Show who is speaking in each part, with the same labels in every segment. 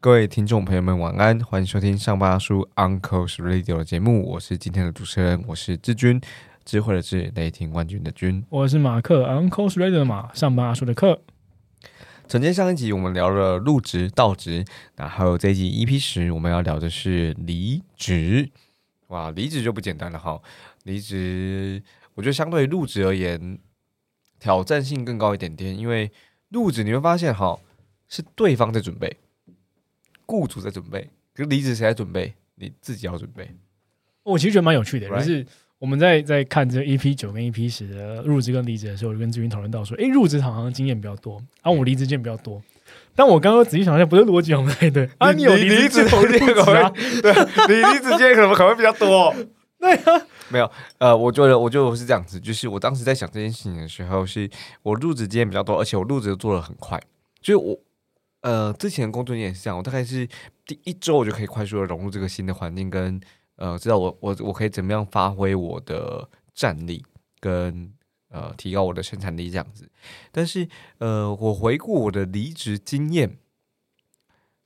Speaker 1: 各位听众朋友们，晚安，欢迎收听上巴叔 Uncle's Radio 的节目，我是今天的主持人，我是志军，智慧的智，雷霆冠军的军。
Speaker 2: 我是马克 Uncle's Radio 的马，上班阿叔的课。
Speaker 1: 承接上一集，我们聊了入职、到职，那还有这一集 EP 十，我们要聊的是离职。哇，离职就不简单了哈！离职，我觉得相对于入职而言，挑战性更高一点点，因为入职你会发现哈，是对方在准备。雇主在准备，可是离职谁在准备？你自己要准备。
Speaker 2: 我其实觉得蛮有趣的，就是我们在在看这 EP 九跟 EP 十的入职跟离职的时候，我就跟志云讨论到说，哎，入职好像经验比较多，然后我离职经验比较多。但我刚刚仔细想一下，不是逻辑不太对啊！你有离职经验啊？
Speaker 1: 对，你离职经验可能可能比较多。
Speaker 2: 对啊，
Speaker 1: 没有，呃，我觉得我觉得我是这样子，就是我当时在想这件事情的时候，是我入职经验比较多，而且我入职做的很快，就是我。呃，之前工作也是这样，我大概是第一周我就可以快速的融入这个新的环境，跟呃，知道我我我可以怎么样发挥我的战力，跟呃提高我的生产力这样子。但是呃，我回顾我的离职经验，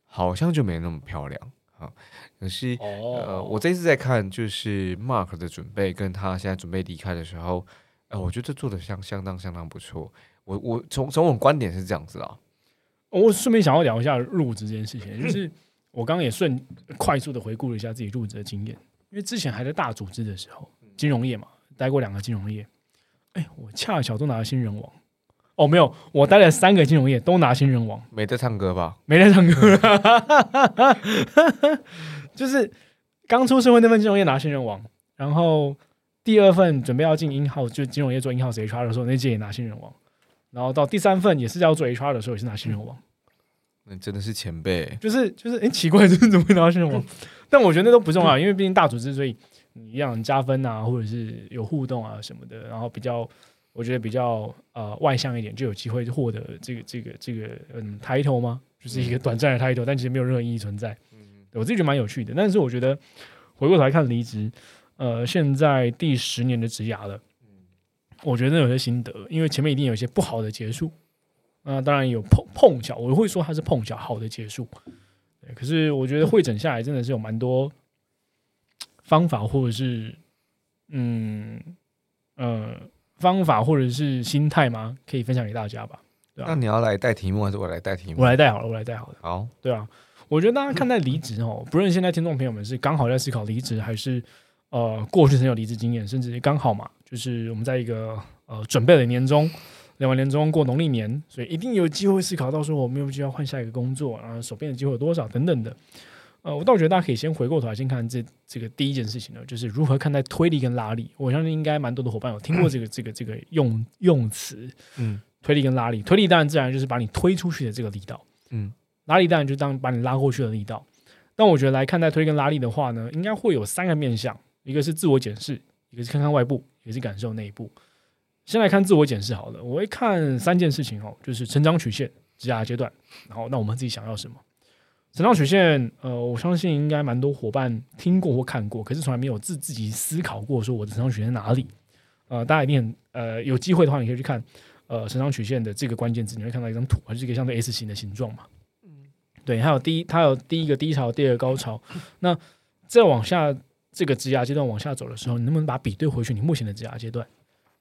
Speaker 1: 好像就没那么漂亮啊。可是呃，我这次在看就是 Mark 的准备，跟他现在准备离开的时候，呃，我觉得做的相相当相当不错。我我从从我观点是这样子啊。
Speaker 2: 我顺便想要聊一下入职这件事情，就是我刚刚也顺快速的回顾了一下自己入职的经验，因为之前还在大组织的时候，金融业嘛，待过两个金融业，哎，我恰巧都拿了新人王。哦，没有，我待了三个金融业都拿新人王。
Speaker 1: 没在唱歌吧？
Speaker 2: 没在唱歌，就是刚出社会那份金融业拿新人王，然后第二份准备要进英号，就金融业做英号 HR 的时候，那届也拿新人王。然后到第三份也是要做 HR 的时候，也是拿新人王。
Speaker 1: 那真的是前辈，
Speaker 2: 就是就是，哎，奇怪，这是怎么会拿到新人王？但我觉得那都不重要，因为毕竟大组织，所以你让加分啊，或者是有互动啊什么的，然后比较，我觉得比较呃外向一点，就有机会获得这个这个这个嗯抬头吗？就是一个短暂的抬头，但其实没有任何意义存在。嗯，我自己觉得蛮有趣的。但是我觉得回过头来看离职，呃，现在第十年的职涯了。我觉得有些心得，因为前面一定有一些不好的结束，那当然有碰碰巧，我会说它是碰巧好的结束。对，可是我觉得会诊下来真的是有蛮多方法，或者是嗯呃方法，或者是心态吗？可以分享给大家吧？对
Speaker 1: 那你要来带题目，还是我来带题目？
Speaker 2: 我来带好了，我来带好了。
Speaker 1: 好，
Speaker 2: 对啊，我觉得大家看待离职哦，不论现在听众朋友们是刚好在思考离职，还是呃过去曾有离职经验，甚至刚好嘛。就是我们在一个呃准备的年终，两完年终过农历年，所以一定有机会思考到说我们有没有要换下一个工作，然后手边的机会有多少等等的。呃，我倒觉得大家可以先回过头来先看这这个第一件事情呢，就是如何看待推力跟拉力。我相信应该蛮多的伙伴有听过这个这个这个用用词，嗯，推力跟拉力。推力当然自然就是把你推出去的这个力道，嗯，拉力当然就当把你拉过去的力道。但我觉得来看待推力跟拉力的话呢，应该会有三个面向，一个是自我检视，一个是看看外部。也是感受内部。先来看自我检视好了，我会看三件事情哦，就是成长曲线、职涯阶段，然后那我们自己想要什么？成长曲线，呃，我相信应该蛮多伙伴听过或看过，可是从来没有自自己思考过，说我的成长曲线在哪里？呃，大家一定呃有机会的话，你可以去看呃成长曲线的这个关键字，你会看到一张图，还是一个相对 S 型的形状嘛？嗯，对，还有第一，它有第一个低潮，第二个高潮，那再往下。这个职涯阶段往下走的时候，你能不能把比对回去？你目前的职涯阶段，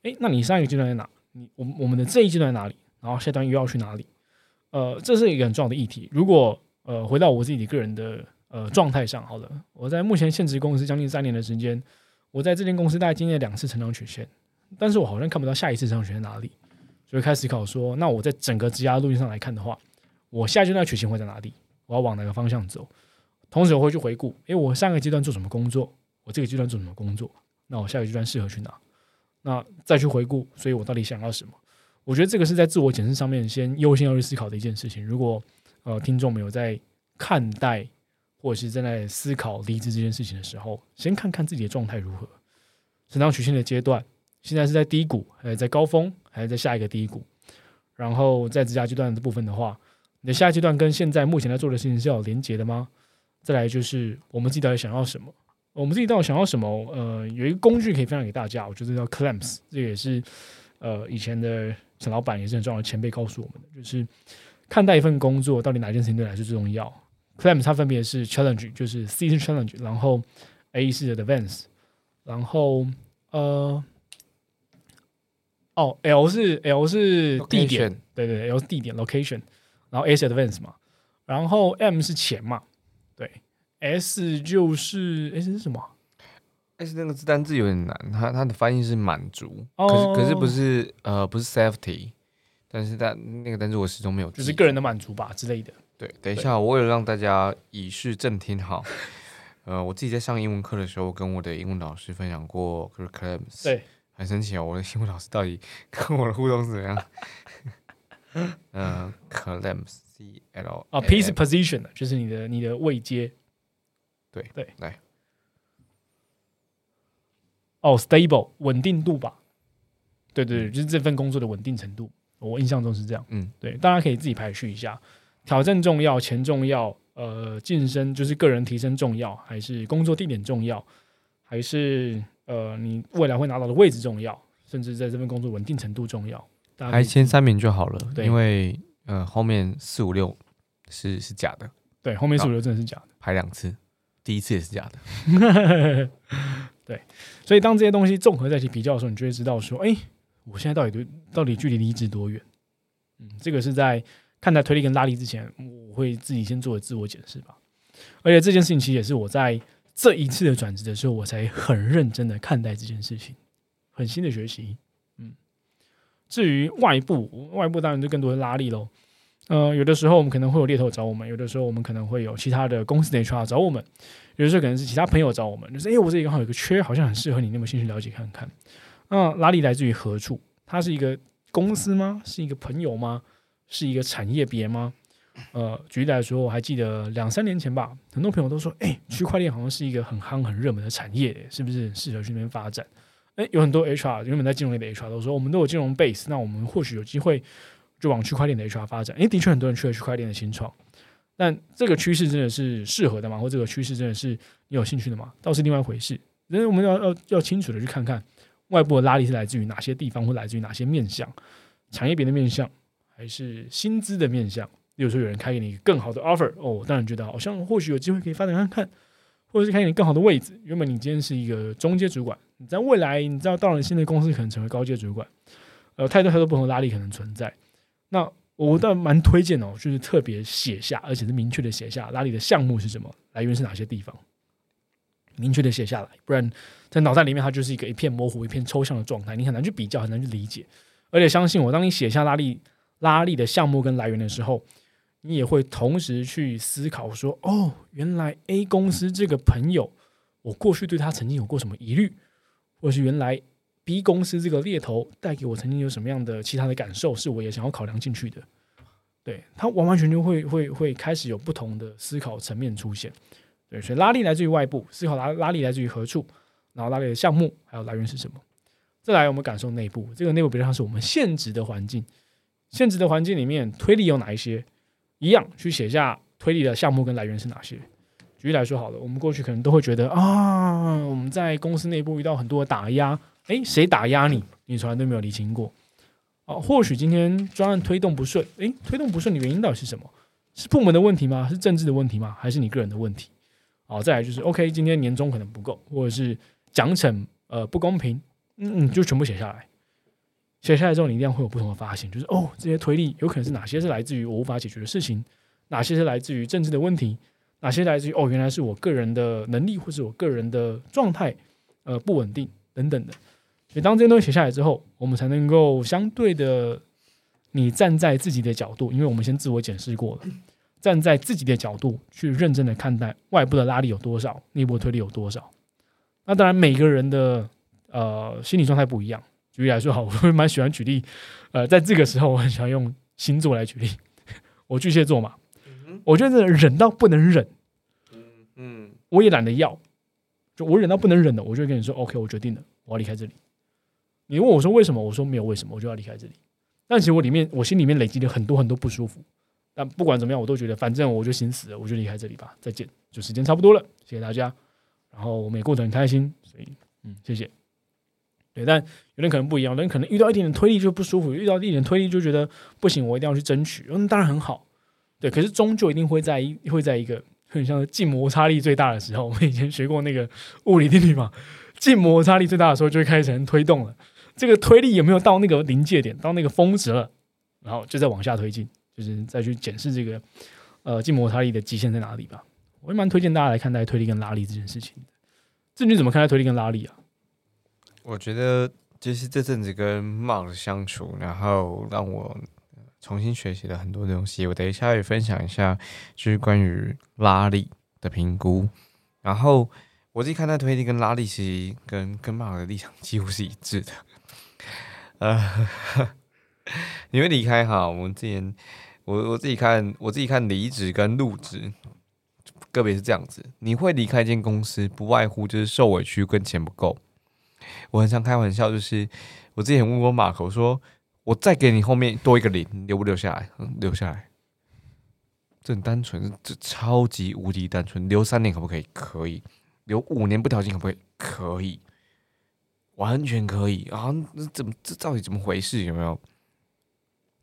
Speaker 2: 诶，那你上一个阶段在哪？你我我们的这一阶段在哪里？然后下段又要去哪里？呃，这是一个很重要的议题。如果呃回到我自己个人的呃状态上，好了，我在目前现职公司将近三年的时间，我在这间公司大概经历了两次成长曲线，但是我好像看不到下一次成长曲线在哪里，所以开始思考说，那我在整个职涯路径上来看的话，我下阶段曲线会在哪里？我要往哪个方向走？同时我会去回顾，诶，我上个阶段做什么工作？我这个阶段做什么工作？那我下个阶段适合去哪？那再去回顾，所以我到底想要什么？我觉得这个是在自我检视上面先优先要去思考的一件事情。如果呃听众没有在看待或者是正在思考离职这件事情的时候，先看看自己的状态如何，成长曲线的阶段，现在是在低谷，还是在高峰，还是在下一个低谷？然后在职涯阶段的部分的话，你的下一阶段跟现在目前在做的事情是要连结的吗？再来就是我们自己到底想要什么？我们自己到底想要什么？呃，有一个工具可以分享给大家，我觉得叫 Clamps，这个也是呃以前的陈老板也是很重要的前辈告诉我们的，就是看待一份工作到底哪件事情对你来说最重要。Clamps 它分别是 Challenge，就是 C 是 Challenge，然后 A 是 Advance，然后呃。哦，L 是 L 是地点，对对，L 是地点 location，然后 S advance 嘛，然后 M 是钱嘛，对，S 就是 S 是什么
Speaker 1: ？S 那个字单字有点难，它它的翻译是满足，可是可是不是呃不是 safety，但是但那个但是我始终没有，
Speaker 2: 就是个人的满足吧之类的。
Speaker 1: 对，等一下，我为了让大家以示正听好，呃，我自己在上英文课的时候跟我的英文老师分享过 claims，
Speaker 2: 对。
Speaker 1: 很神奇哦，我的英文老师到底跟我的互动是怎么样？嗯，clams c l
Speaker 2: 啊，piece position 就是你的你的位阶。
Speaker 1: 对
Speaker 2: 对，
Speaker 1: 来。
Speaker 2: 哦，stable 稳定度吧。对对对，就是这份工作的稳定程度，我印象中是这样。嗯，对，大家可以自己排序一下，挑战重要，钱重要，呃，晋升就是个人提升重要，还是工作地点重要，还是？呃，你未来会拿到的位置重要，甚至在这份工作稳定程度重要。
Speaker 1: 排前三名就好了，对因为呃后面四五六是是假的。
Speaker 2: 对，后面四五六真的是假的。
Speaker 1: 排两次，第一次也是假的。
Speaker 2: 对，所以当这些东西综合在一起比较的时候，你就会知道说，哎，我现在到底到底距离离职多远？嗯，这个是在看待推力跟拉力之前，我会自己先做自我检视吧。而且这件事情其实也是我在。这一次的转职的时候，我才很认真的看待这件事情，很新的学习。嗯，至于外部，外部当然就更多的拉力喽。呃，有的时候我们可能会有猎头找我们，有的时候我们可能会有其他的公司的 HR 找我们，有的时候可能是其他朋友找我们，就是哎，我这里刚好有个缺，好像很适合你，你有没有兴趣了解看看？那拉力来自于何处？它是一个公司吗？是一个朋友吗？是一个产业别吗？呃，举例来说，我还记得两三年前吧，很多朋友都说，哎，区块链好像是一个很夯、很热门的产业，是不是适合去那边发展？哎，有很多 HR 原本在金融类的 HR 都说，我们都有金融 base，那我们或许有机会就往区块链的 HR 发展。哎，的确很多人去了区块链的新创，但这个趋势真的是适合的吗？或这个趋势真的是你有兴趣的吗？倒是另外一回事。因我们要要要清楚的去看看外部的拉力是来自于哪些地方，或来自于哪些面向，产业别的面向，还是薪资的面向。比如说有人开给你更好的 offer，哦，当然觉得好像或许有机会可以发展看看，或者是开给你更好的位置。原本你今天是一个中阶主管，你在未来你知道到了新的公司可能成为高阶主管，呃，太多太多不同的拉力可能存在。那我倒蛮推荐哦，就是特别写下，而且是明确的写下拉力的项目是什么，来源是哪些地方，明确的写下来，不然在脑袋里面它就是一个一片模糊、一片抽象的状态，你很难去比较，很难去理解。而且相信我，当你写下拉力拉力的项目跟来源的时候，你也会同时去思考说：“哦，原来 A 公司这个朋友，我过去对他曾经有过什么疑虑，或是原来 B 公司这个猎头带给我曾经有什么样的其他的感受，是我也想要考量进去的。”对他完完全全会会会开始有不同的思考层面出现。对，所以拉力来自于外部，思考拉拉力来自于何处，然后拉力的项目还有来源是什么。再来，我们感受内部，这个内部比较像是我们现职的环境，现职的环境里面推力有哪一些？一样去写下推理的项目跟来源是哪些？举例来说好了，我们过去可能都会觉得啊，我们在公司内部遇到很多的打压，诶，谁打压你？你从来都没有理清过。哦，或许今天专案推动不顺，诶，推动不顺的原因到底是什么？是部门的问题吗？是政治的问题吗？还是你个人的问题？好，再来就是 OK，今天年终可能不够，或者是奖惩呃不公平，嗯，就全部写下来。写下来之后，你一定会有不同的发现，就是哦，这些推力有可能是哪些是来自于我无法解决的事情，哪些是来自于政治的问题，哪些来自于哦，原来是我个人的能力或是我个人的状态呃不稳定等等的。所以当这些东西写下来之后，我们才能够相对的，你站在自己的角度，因为我们先自我检视过了，站在自己的角度去认真的看待外部的拉力有多少，内部推力有多少。那当然每个人的呃心理状态不一样。举例来说，好，我会蛮喜欢举例，呃，在这个时候，我很喜欢用星座来举例。我巨蟹座嘛，我觉得忍到不能忍，嗯嗯，我也懒得要，就我忍到不能忍的，我就跟你说，OK，我决定了，我要离开这里。你问我说为什么，我说没有为什么，我就要离开这里。但其实我里面，我心里面累积了很多很多不舒服。但不管怎么样，我都觉得，反正我就心死了，我就离开这里吧，再见，就时间差不多了，谢谢大家。然后我们也过得很开心，所以嗯，谢谢。对，但有人可能不一样，有人可能遇到一点点推力就不舒服，遇到一点点推力就觉得不行，我一定要去争取。嗯，当然很好，对，可是终究一定会在一会在一个很像静摩擦力最大的时候，我们以前学过那个物理定律嘛，静摩擦力最大的时候就会开始推动了。这个推力有没有到那个临界点，到那个峰值了，然后就再往下推进，就是再去检视这个呃静摩擦力的极限在哪里吧。我也蛮推荐大家来看待推力跟拉力这件事情的。郑军怎么看待推力跟拉力啊？
Speaker 1: 我觉得就是这阵子跟 m a r 相处，然后让我重新学习了很多东西。我等一下也分享一下，就是关于拉力的评估。然后我自己看待推力跟拉力，其实跟跟 m a r 的立场几乎是一致的。呃，你会离开哈？我们之前我我自己看，我自己看离职跟入职，个别是这样子。你会离开一间公司，不外乎就是受委屈跟钱不够。我很常开玩笑，就是我之前问过马口说：“我再给你后面多一个零，留不留下来？留下来，这很单纯，这超级无敌单纯。留三年可不可以？可以。留五年不调薪可不可以？可以，完全可以啊！那怎么这到底怎么回事？有没有？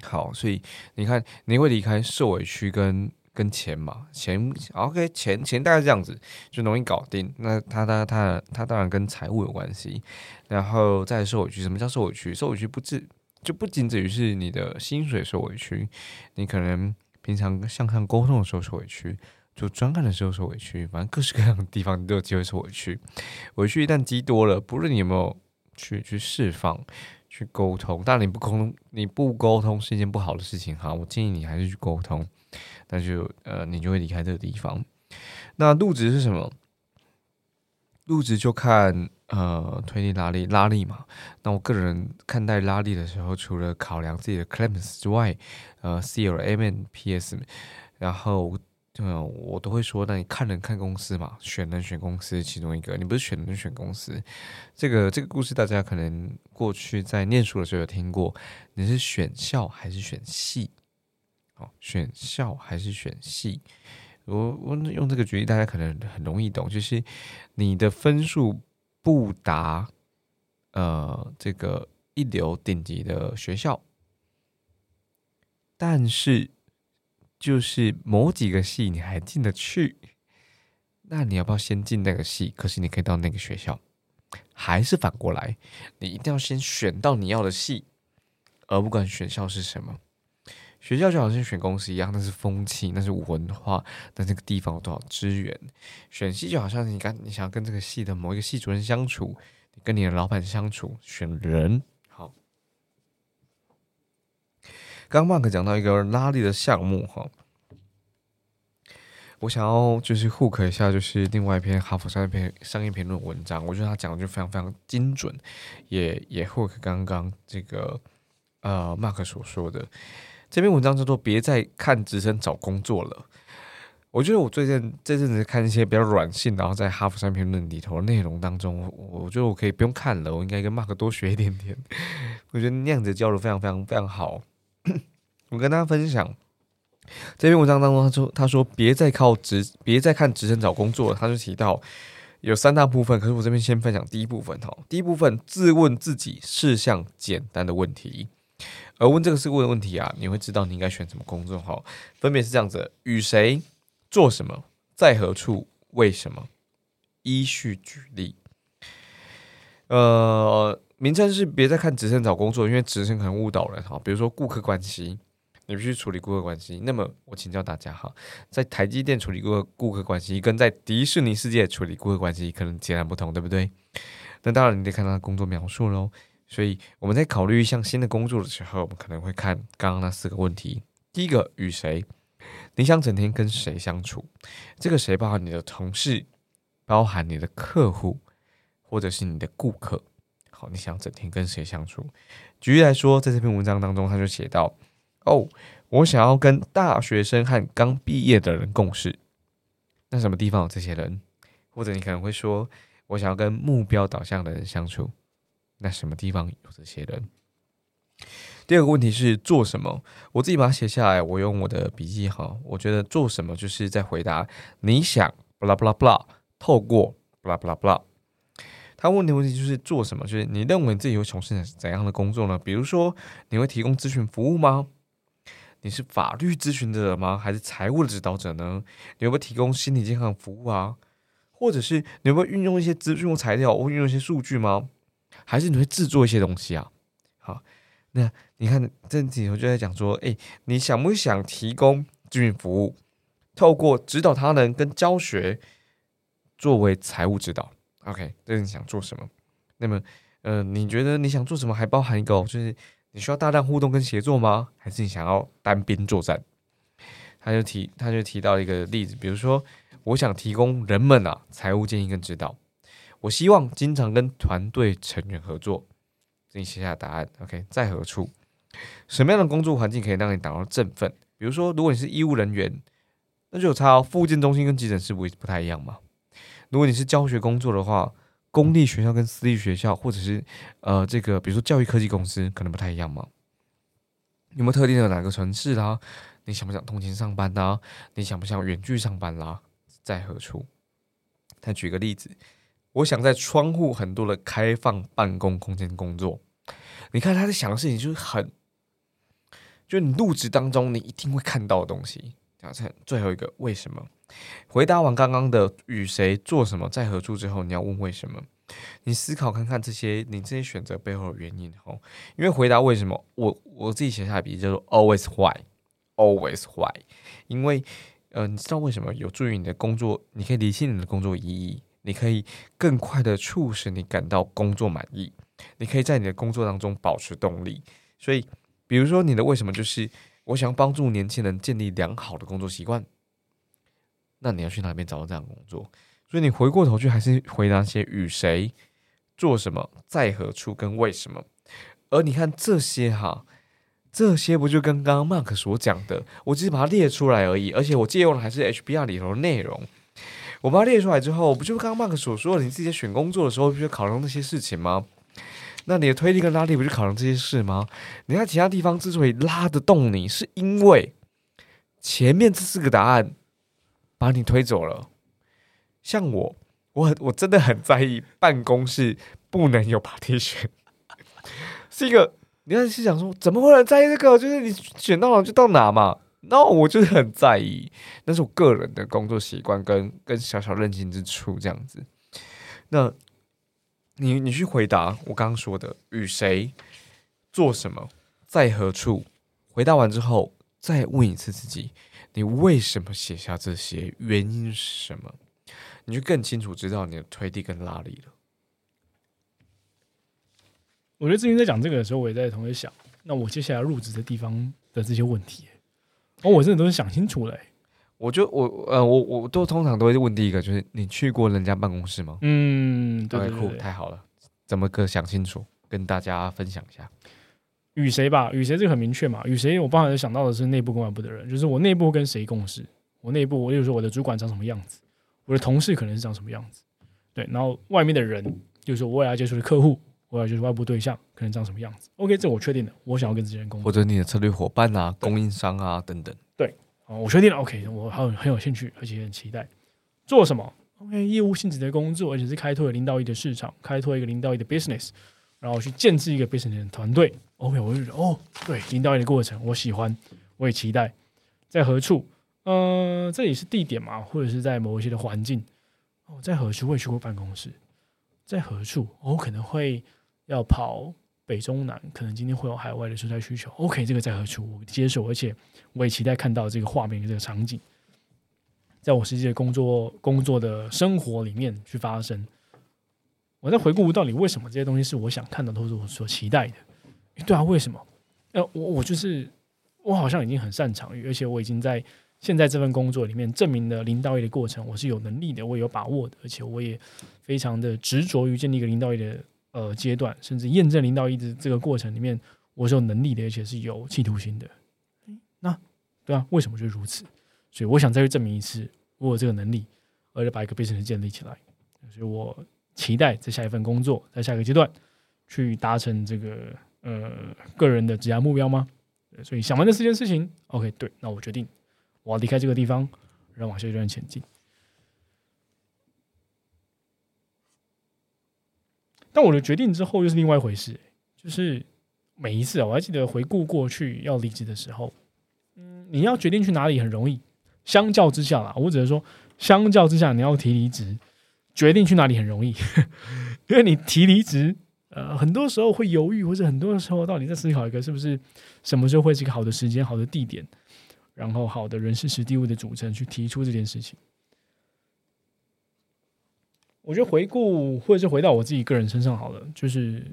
Speaker 1: 好，所以你看，你会离开受委屈跟。跟钱嘛，钱 OK，钱钱大概这样子就容易搞定。那他他他他当然跟财务有关系，然后再受委屈。什么叫受委屈？受委屈不止就不仅止于是你的薪水受委屈，你可能平常向上沟通的时候受委屈，就专案的时候受委屈，反正各式各样的地方你都有机会受委屈。委屈一旦积多了，不论你有没有去去释放、去沟通，当然你不沟通，你不沟通是一件不好的事情哈。我建议你还是去沟通。那就呃，你就会离开这个地方。那入职是什么？入职就看呃推力拉力拉力嘛。那我个人看待拉力的时候，除了考量自己的 claims 之外，呃，C L M N P S，然后呃我都会说，那你看人看公司嘛，选人选公司其中一个。你不是选人选公司，这个这个故事大家可能过去在念书的时候有听过。你是选校还是选系？哦，选校还是选系？我我用这个举例，大家可能很容易懂，就是你的分数不达呃这个一流顶级的学校，但是就是某几个系你还进得去，那你要不要先进那个系？可是你可以到那个学校，还是反过来，你一定要先选到你要的系，而不管选校是什么。学校就好像选公司一样，那是风气，那是文化，那这个地方有多少资源？选系就好像你跟你想要跟这个系的某一个系主任相处，你跟你的老板相处，选人好。刚刚 Mark 讲到一个拉力的项目哈，我想要就是 hook 一下，就是另外一篇哈佛商业篇商业评论文章，我觉得他讲的就非常非常精准，也也 hook 刚刚这个呃 Mark 所说的。这篇文章叫做“别再看职称找工作了”。我觉得我最近这阵子看一些比较软性，然后在哈佛商评论里头内容当中，我觉得我可以不用看了，我应该跟 Mark 多学一点点。我觉得那样子交流非常非常非常好。我跟大家分享这篇文章当中，他说：“他说别再靠职，别再看职称找工作。”他就提到有三大部分，可是我这边先分享第一部分哈。第一部分自问自己事项简单的问题。而问这个是问问题啊，你会知道你应该选什么工作哈。分别是这样子：与谁做什么，在何处，为什么？依序举例。呃，名称是别再看职称找工作，因为职称可能误导人哈。比如说顾客关系，你必须处理顾客关系。那么我请教大家哈，在台积电处理顾客顾客关系，跟在迪士尼世界处理顾客关系可能截然不同，对不对？那当然你得看他的工作描述喽。所以我们在考虑一项新的工作的时候，我们可能会看刚刚那四个问题。第一个，与谁？你想整天跟谁相处？这个谁包含你的同事，包含你的客户，或者是你的顾客。好，你想整天跟谁相处？举例来说，在这篇文章当中，他就写到：哦，我想要跟大学生和刚毕业的人共事。那什么地方有这些人？或者你可能会说，我想要跟目标导向的人相处。那什么地方有这些人？第二个问题是做什么？我自己把它写下来，我用我的笔记哈。我觉得做什么就是在回答你想，巴拉巴拉巴拉，透过，blah blah blah。他问的问题就是做什么？就是你认为自己会从事怎样的工作呢？比如说，你会提供咨询服务吗？你是法律咨询者吗？还是财务的指导者呢？你会不会提供心理健康服务啊？或者是你会运用一些资讯材料，或运用一些数据吗？还是你会制作一些东西啊？好，那你看这里头就在讲说，哎，你想不想提供咨询服务？透过指导他人跟教学作为财务指导？OK，这是你想做什么？那么，呃，你觉得你想做什么？还包含一个，就是你需要大量互动跟协作吗？还是你想要单兵作战？他就提，他就提到一个例子，比如说，我想提供人们啊财务建议跟指导，我希望经常跟团队成员合作。你写下答案，OK，在何处？什么样的工作环境可以让你感到振奋？比如说，如果你是医务人员，那就有差哦，复健中心跟急诊室不不太一样嘛。如果你是教学工作的话，公立学校跟私立学校，或者是呃这个，比如说教育科技公司，可能不太一样嘛。有没有特定的哪个城市啦？你想不想通勤上班呢？你想不想远距上班啦？在何处？再举个例子，我想在窗户很多的开放办公空间工作。你看他在想的事情就是很，就你入职当中你一定会看到的东西。讲成最后一个为什么？回答完刚刚的与谁做什么在何处之后，你要问为什么？你思考看看这些你这些选择背后的原因哦。因为回答为什么，我我自己写下笔记叫做 always why，always why。因为呃，你知道为什么有助于你的工作？你可以理清你的工作意义，你可以更快的促使你感到工作满意，你可以在你的工作当中保持动力。所以，比如说你的为什么就是我想帮助年轻人建立良好的工作习惯。那你要去哪边找到这样的工作？所以你回过头去还是回答些与谁做什么，在何处跟为什么。而你看这些哈，这些不就跟刚刚 Mark 所讲的，我只是把它列出来而已。而且我借用的还是 HBR 里头的内容。我把它列出来之后，不就刚刚 Mark 所说的，你自己在选工作的时候，不就考量那些事情吗？那你的推力跟拉力不就考量这些事吗？你看其他地方之所以拉得动你，是因为前面这四个答案。把你推走了，像我，我很我真的很在意办公室不能有 partition，是一个，你看是想说，怎么会很在意这个？就是你选到了就到哪嘛，那我就是很在意，那是我个人的工作习惯跟跟小小任性之处这样子。那你你去回答我刚刚说的与谁做什么在何处？回答完之后，再问一次自己。你为什么写下这些？原因是什么？你就更清楚知道你的推力跟拉力了。
Speaker 2: 我觉得之前在讲这个的时候，我也在同时想，那我接下来入职的地方的这些问题，哦，我真的都是想清楚了。
Speaker 1: 我就我呃，我我都通常都会问第一个，就是你去过人家办公室吗？
Speaker 2: 嗯，对，
Speaker 1: 酷，太好了，怎么个想清楚，跟大家分享一下。
Speaker 2: 与谁吧？与谁这个很明确嘛？与谁？我刚才想到的是内部跟外部的人，就是我内部跟谁共事，我内部，我就说我的主管长什么样子，我的同事可能是长什么样子，对。然后外面的人，就是我要接触的客户，我要就是外部对象，可能长什么样子。OK，这我确定的，我想要跟这些人工作，
Speaker 1: 或者你的策略伙伴啊、供应商啊等等。
Speaker 2: 对，哦，我确定了。OK，我很很有兴趣，而且很期待做什么？OK，业务性质的工作，而且是开拓零到一的市场，开拓一个零到一的 business。然后去建制一个 business 的团队，OK，我就觉得哦，对，领导力的过程我喜欢，我也期待。在何处？呃，这里是地点嘛，或者是在某一些的环境。哦，在何处？我也去过办公室。在何处？我可能会要跑北中南，可能今天会有海外的出差需求。OK，这个在何处？我接受，而且我也期待看到这个画面、这个场景，在我实际的工作、工作的生活里面去发生。我在回顾到底为什么这些东西是我想看到，都是我所期待的。对啊，为什么？呃，我我就是我好像已经很擅长于，而且我已经在现在这份工作里面证明了零到一的过程，我是有能力的，我也有把握的，而且我也非常的执着于建立一个零到一的呃阶段，甚至验证零到一的这个过程里面，我是有能力的，而且是有企图心的。那对啊，为什么就如此？所以我想再去证明一次我有这个能力，而且把一个 business 建立起来。所以我。期待在下一份工作，在下一个阶段去达成这个呃个人的职业目标吗？所以想完这四件事情，OK，对，那我决定我要离开这个地方，然后往下一段前进。但我的决定之后又是另外一回事，就是每一次啊，我还记得回顾过去要离职的时候，嗯，你要决定去哪里很容易，相较之下啦，我只能说，相较之下你要提离职，决定去哪里很容易，因为你提离职，呃，很多时候会犹豫，或者很多时候到底在思考一个是不是什么时候会是一个好的时间、好的地点，然后好的人事、实地物的组成去提出这件事情。我觉得回顾，或者是回到我自己个人身上好了，就是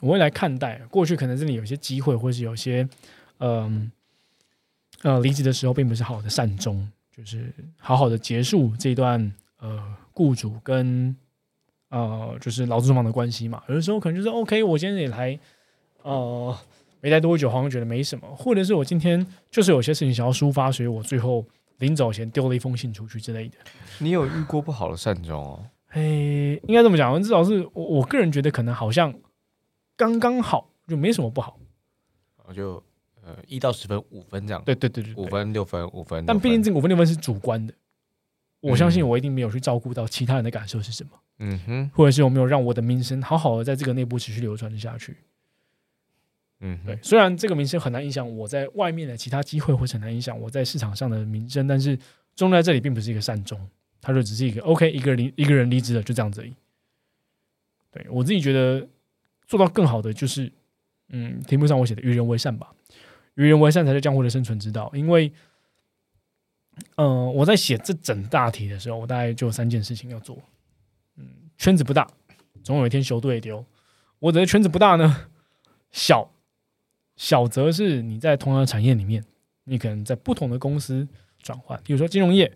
Speaker 2: 我会来看待过去，可能这里有些机会，或是有些，嗯，呃，离职的时候并不是好的善终，就是好好的结束这段呃雇主跟呃就是劳资双方的关系嘛。有的时候可能就是 OK，我今天也来，呃，没待多久，好像觉得没什么，或者是我今天就是有些事情想要抒发，所以我最后临走前丢了一封信出去之类的。
Speaker 1: 你有遇过不好的善终哦？
Speaker 2: 诶，应该这么讲，至少是我我个人觉得可能好像刚刚好，就没什么不好。
Speaker 1: 我就呃一到十分五分这样，
Speaker 2: 对对对对，
Speaker 1: 五分六分五分。
Speaker 2: 但毕竟这个五分六分是主观的，我相信我一定没有去照顾到其他人的感受是什么。嗯哼，或者是有没有让我的名声好好的在这个内部持续流传下去？嗯，对。虽然这个名声很难影响我在外面的其他机会，或者很难影响我在市场上的名声，但是终在这里并不是一个善终。他就只是一个 OK，一个人离一个人离职了，就这样子而已。对我自己觉得做到更好的就是，嗯，题目上我写的与人为善吧，与人为善才是江湖的生存之道。因为，嗯，我在写这整大题的时候，我大概就三件事情要做。嗯，圈子不大，总有一天修对丢。我的圈子不大呢，小小则是你在同样的产业里面，你可能在不同的公司转换，比如说金融业。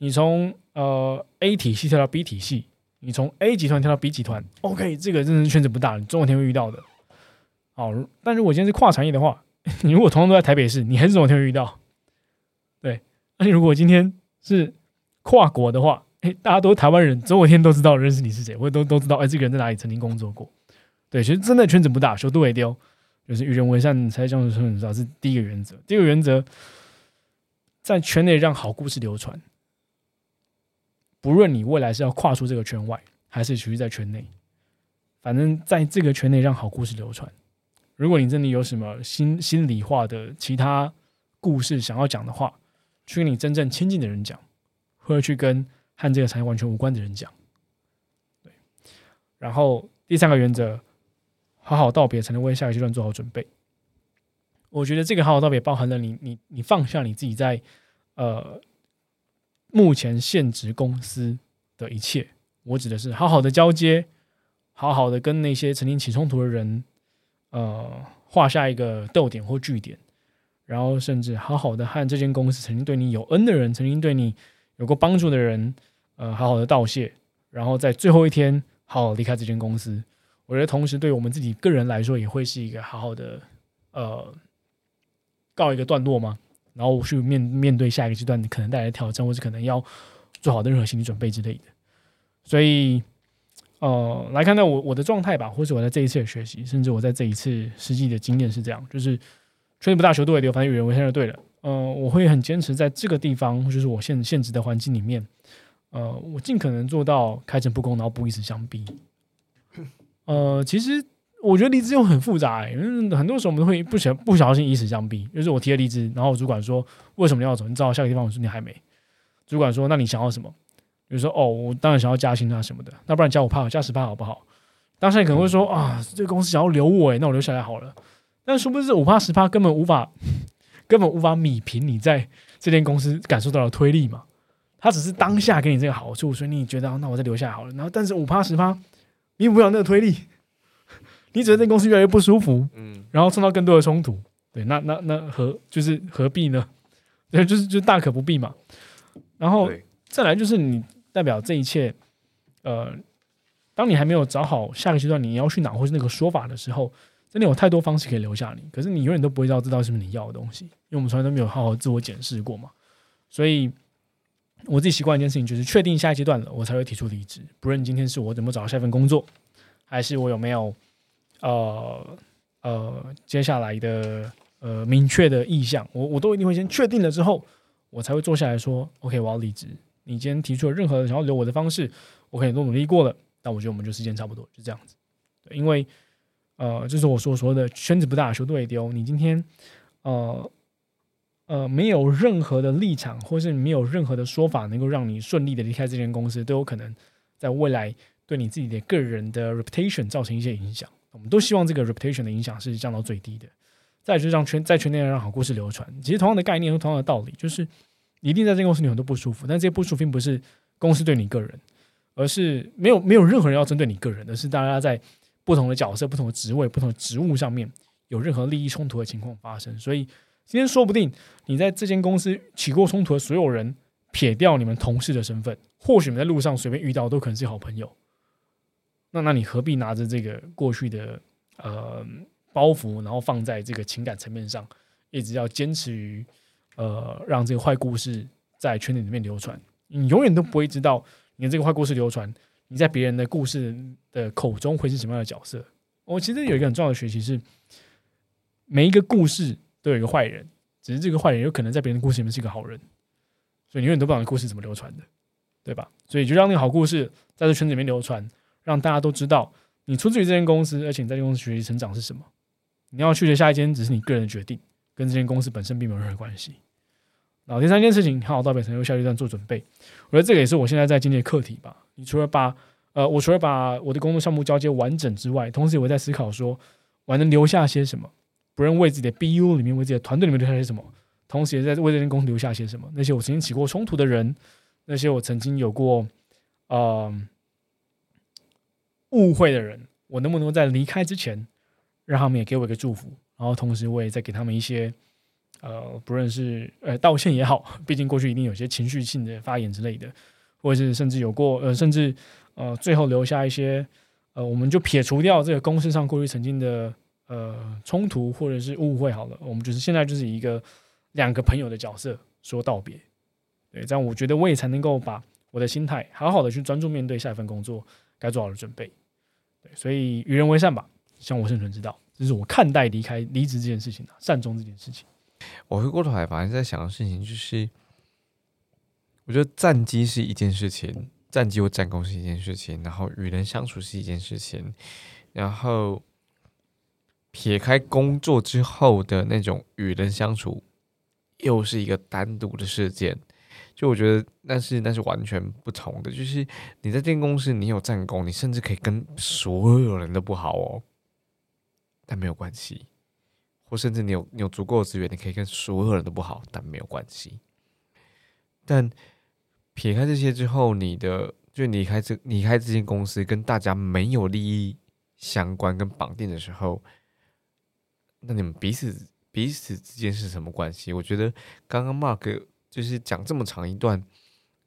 Speaker 2: 你从呃 A 体系跳到 B 体系，你从 A 集团跳到 B 集团，OK，这个真的是圈子不大，你总有一天会遇到的。好，但如果今天是跨产业的话，你如果同样都在台北市，你还是总有一天会遇到。对，而且如果今天是跨国的话，哎，大家都是台湾人，总有一天都知道认识你是谁，或者都都知道，哎，这个人在哪里曾经工作过。对，其实真的圈子不大，修都会丢，就是与人为善才将生存之道，是第一个原则。第二个原则，在圈内让好故事流传。不论你未来是要跨出这个圈外，还是持续在圈内，反正在这个圈内让好故事流传。如果你真的有什么心心里话的其他故事想要讲的话，去跟你真正亲近的人讲，或者去跟和这个产业完全无关的人讲。对。然后第三个原则，好好道别才能为下一个阶段做好准备。我觉得这个好好道别包含了你你你放下你自己在呃。目前现职公司的一切，我指的是好好的交接，好好的跟那些曾经起冲突的人，呃，画下一个逗点或句点，然后甚至好好的和这间公司曾经对你有恩的人，曾经对你有过帮助的人，呃，好好的道谢，然后在最后一天好好离开这间公司。我觉得同时对我们自己个人来说，也会是一个好好的，呃，告一个段落嘛？然后去面面对下一个阶段可能带来的挑战，或是可能要做好的任何心理准备之类的。所以，呃，来看到我我的状态吧，或者我在这一次的学习，甚至我在这一次实际的经验是这样，就是圈子不大，球都会留，反正与人为善就对了。呃，我会很坚持在这个地方，就是我现现职的环境里面，呃，我尽可能做到开诚布公，然后不以死相逼。呃，其实。我觉得离职又很复杂，因为很多时候我们会不小不小心以死相逼。就是我提了离职，然后主管说：“为什么你要走？你知道下个地方？”我说：“你还没。”主管说：“那你想要什么？”比如说：“哦，我当然想要加薪啊什么的。那不然加五趴，加十趴好不好？”当时你可能会说：“啊，这个公司想要留我，哎，那我留下来好了。”但殊不知五趴十趴根本无法 根本无法米平你在这间公司感受到的推力嘛。他只是当下给你这个好处，所以你觉得那我再留下来好了。然后但是五趴十趴弥补不了那个推力。你只会在公司越来越不舒服，嗯，然后创造更多的冲突，对，那那那何就是何必呢？对，就是就大可不必嘛。然后再来就是你代表这一切，呃，当你还没有找好下个阶段你要去哪或是那个说法的时候，真的有太多方式可以留下你，可是你永远都不会知道知道是不是你要的东西，因为我们从来都没有好好自我检视过嘛。所以我自己习惯一件事情，就是确定下一阶段了，我才会提出离职。不论今天是我怎么找到下一份工作，还是我有没有。呃呃，接下来的呃明确的意向，我我都一定会先确定了之后，我才会坐下来说，OK，我要离职。你今天提出了任何想要留我的方式，我可以都努力过了，但我觉得我们就时间差不多，就这样子。因为呃，就是我所说的圈子不大，球队也丢。你今天呃呃没有任何的立场，或是没有任何的说法，能够让你顺利的离开这间公司，都有可能在未来对你自己的个人的 reputation 造成一些影响。我们都希望这个 reputation 的影响是降到最低的。再就是让圈在圈内让好故事流传。其实同样的概念和同样的道理，就是一定在这间公司里很多不舒服，但这些不舒服并不是公司对你个人，而是没有没有任何人要针对你个人，而是大家在不同的角色、不同的职位、不同的职务上面有任何利益冲突的情况发生。所以今天说不定你在这间公司起过冲突的所有人，撇掉你们同事的身份，或许你们在路上随便遇到都可能是好朋友。那那你何必拿着这个过去的呃？包袱，然后放在这个情感层面上，一直要坚持于呃，让这个坏故事在圈子里面流传。你永远都不会知道，你的这个坏故事流传，你在别人的故事的口中会是什么样的角色。我其实有一个很重要的学习是，每一个故事都有一个坏人，只是这个坏人有可能在别人的故事里面是一个好人，所以你永远都不知道故事怎么流传的，对吧？所以就让那个好故事在这圈子里面流传，让大家都知道你出自于这间公司，而且你在这公司学习成长是什么。你要去的下一间只是你个人的决定，跟这间公司本身并没有任何关系。然后第三件事情，好好到北城又下一段做准备。我觉得这个也是我现在在经历的课题吧。你除了把呃，我除了把我的工作项目交接完整之外，同时也在思考说，我还能留下些什么？不认为自己的 BU 里面，为自己的团队里面留下些什么，同时也在为这间公司留下些什么？那些我曾经起过冲突的人，那些我曾经有过呃误会的人，我能不能在离开之前？让他们也给我一个祝福，然后同时我也在给他们一些，呃，不论是呃道歉也好，毕竟过去一定有些情绪性的发言之类的，或者是甚至有过呃，甚至呃最后留下一些呃，我们就撇除掉这个公司上过去曾经的呃冲突或者是误会好了，我们就是现在就是一个两个朋友的角色说道别，对，这样我觉得我也才能够把我的心态好好的去专注面对下一份工作该做好的准备，对，所以与人为善吧。像我生存之道，这是我看待离开离职这件事情的善终这件事情。
Speaker 1: 我回过头来，反正在想的事情就是，我觉得战机是一件事情，战机或战功是一件事情，然后与人相处是一件事情，然后撇开工作之后的那种与人相处，又是一个单独的事件。就我觉得那是那是完全不同的。就是你在这间公司，你有战功，你甚至可以跟所有人都不好哦。但没有关系，或甚至你有你有足够的资源，你可以跟所有人都不好，但没有关系。但撇开这些之后，你的就离开这离开这间公司，跟大家没有利益相关跟绑定的时候，那你们彼此彼此之间是什么关系？我觉得刚刚 Mark 就是讲这么长一段，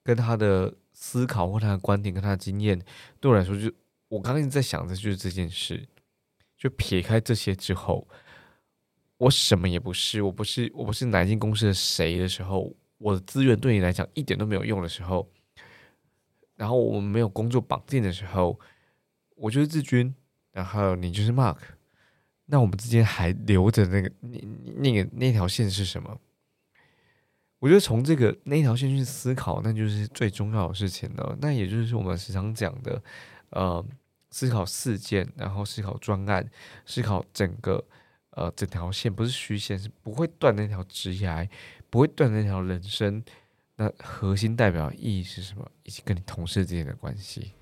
Speaker 1: 跟他的思考或他的观点跟他的经验，对我来说，就我刚刚一直在想的就是这件事。就撇开这些之后，我什么也不是，我不是，我不是南京公司的谁的时候，我的资源对你来讲一点都没有用的时候，然后我们没有工作绑定的时候，我就是志军，然后你就是 Mark，那我们之间还留着那个那那个那条线是什么？我觉得从这个那条线去思考，那就是最重要的事情了。那也就是我们时常讲的，呃。思考事件，然后思考专案，思考整个呃整条线，不是虚线，是不会断那条直来，不会断那条人生。那核心代表意义是什么？以及跟你同事之间的关系。